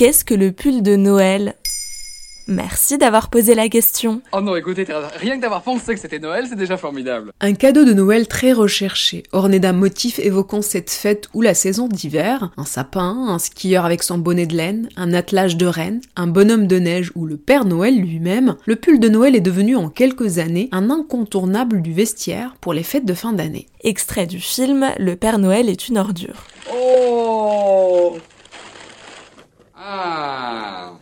qu'est-ce que le pull de Noël? Merci d'avoir posé la question. Oh non, écoutez, rien que d'avoir pensé que c'était Noël, c'est déjà formidable. Un cadeau de Noël très recherché, orné d'un motif évoquant cette fête ou la saison d'hiver, un sapin, un skieur avec son bonnet de laine, un attelage de rennes, un bonhomme de neige ou le Père Noël lui-même, le pull de Noël est devenu en quelques années un incontournable du vestiaire pour les fêtes de fin d'année. Extrait du film Le Père Noël est une ordure. Oh Ah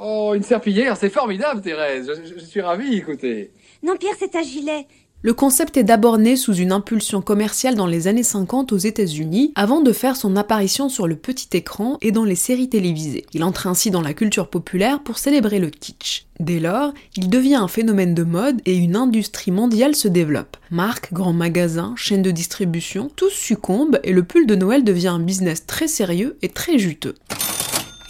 Oh, une serpillière, c'est formidable, Thérèse. Je, suis ravie, écoutez. Non, Pierre, c'est un gilet. Le concept est d'abord né sous une impulsion commerciale dans les années 50 aux États-Unis, avant de faire son apparition sur le petit écran et dans les séries télévisées. Il entre ainsi dans la culture populaire pour célébrer le kitsch. Dès lors, il devient un phénomène de mode et une industrie mondiale se développe. Marques, grands magasins, chaînes de distribution, tous succombent et le pull de Noël devient un business très sérieux et très juteux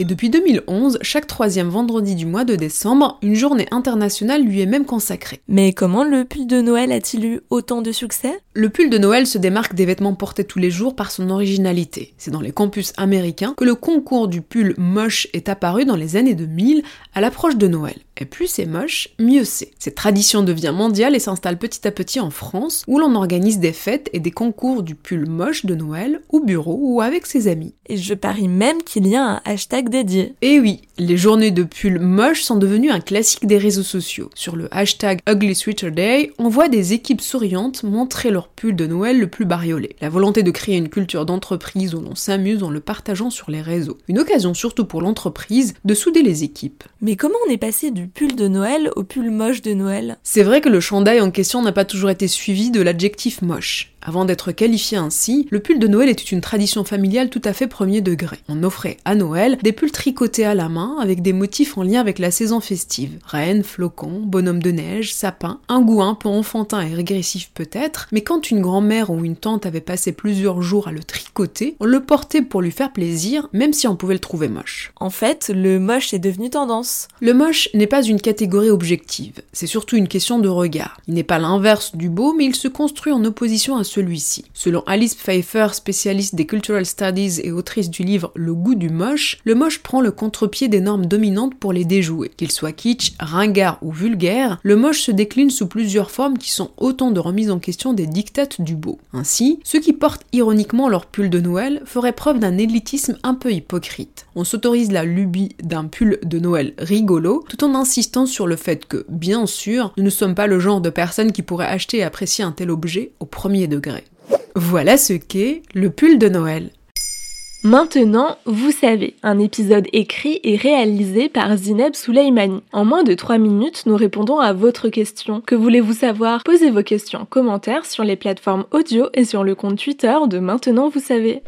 et depuis 2011, chaque troisième vendredi du mois de décembre, une journée internationale lui est même consacrée. Mais comment le pull de Noël a-t-il eu autant de succès? Le pull de Noël se démarque des vêtements portés tous les jours par son originalité. C'est dans les campus américains que le concours du pull moche est apparu dans les années 2000 à l'approche de Noël. Et plus c'est moche, mieux c'est. Cette tradition devient mondiale et s'installe petit à petit en France, où l'on organise des fêtes et des concours du pull moche de Noël, au bureau ou avec ses amis. Et je parie même qu'il y a un hashtag dédié. Et oui, les journées de pull moche sont devenues un classique des réseaux sociaux. Sur le hashtag Ugly Sweater Day, on voit des équipes souriantes montrer leur pull de Noël le plus bariolé. La volonté de créer une culture d'entreprise où l'on s'amuse en le partageant sur les réseaux. Une occasion surtout pour l'entreprise de souder les équipes. Mais comment on est passé du pull de Noël au pull moche de Noël C'est vrai que le chandail en question n'a pas toujours été suivi de l'adjectif moche. Avant d'être qualifié ainsi, le pull de Noël était une tradition familiale tout à fait premier degré. On offrait à Noël des pulls tricotés à la main avec des motifs en lien avec la saison festive. Reine, flocon, bonhomme de neige, sapin, un goût un peu enfantin et régressif peut-être, mais quand une grand-mère ou une tante avait passé plusieurs jours à le tricoter, on le portait pour lui faire plaisir, même si on pouvait le trouver moche. En fait, le moche est devenu tendance. Le moche n'est pas une catégorie objective, c'est surtout une question de regard. Il n'est pas l'inverse du beau, mais il se construit en opposition à celui-ci. Selon Alice Pfeiffer, spécialiste des cultural studies et autrice du livre Le goût du moche, le moche prend le contre-pied des normes dominantes pour les déjouer. Qu'il soit kitsch, ringard ou vulgaire, le moche se décline sous plusieurs formes qui sont autant de remises en question des dictates du beau. Ainsi, ceux qui portent ironiquement leur pull de Noël feraient preuve d'un élitisme un peu hypocrite. On s'autorise la lubie d'un pull de Noël rigolo, tout en insistant sur le fait que, bien sûr, nous ne sommes pas le genre de personnes qui pourraient acheter et apprécier un tel objet au premier degré. Voilà ce qu'est le pull de Noël. Maintenant, vous savez, un épisode écrit et réalisé par Zineb Souleimani. En moins de 3 minutes, nous répondons à votre question. Que voulez-vous savoir? Posez vos questions en commentaire sur les plateformes audio et sur le compte Twitter de Maintenant, vous savez.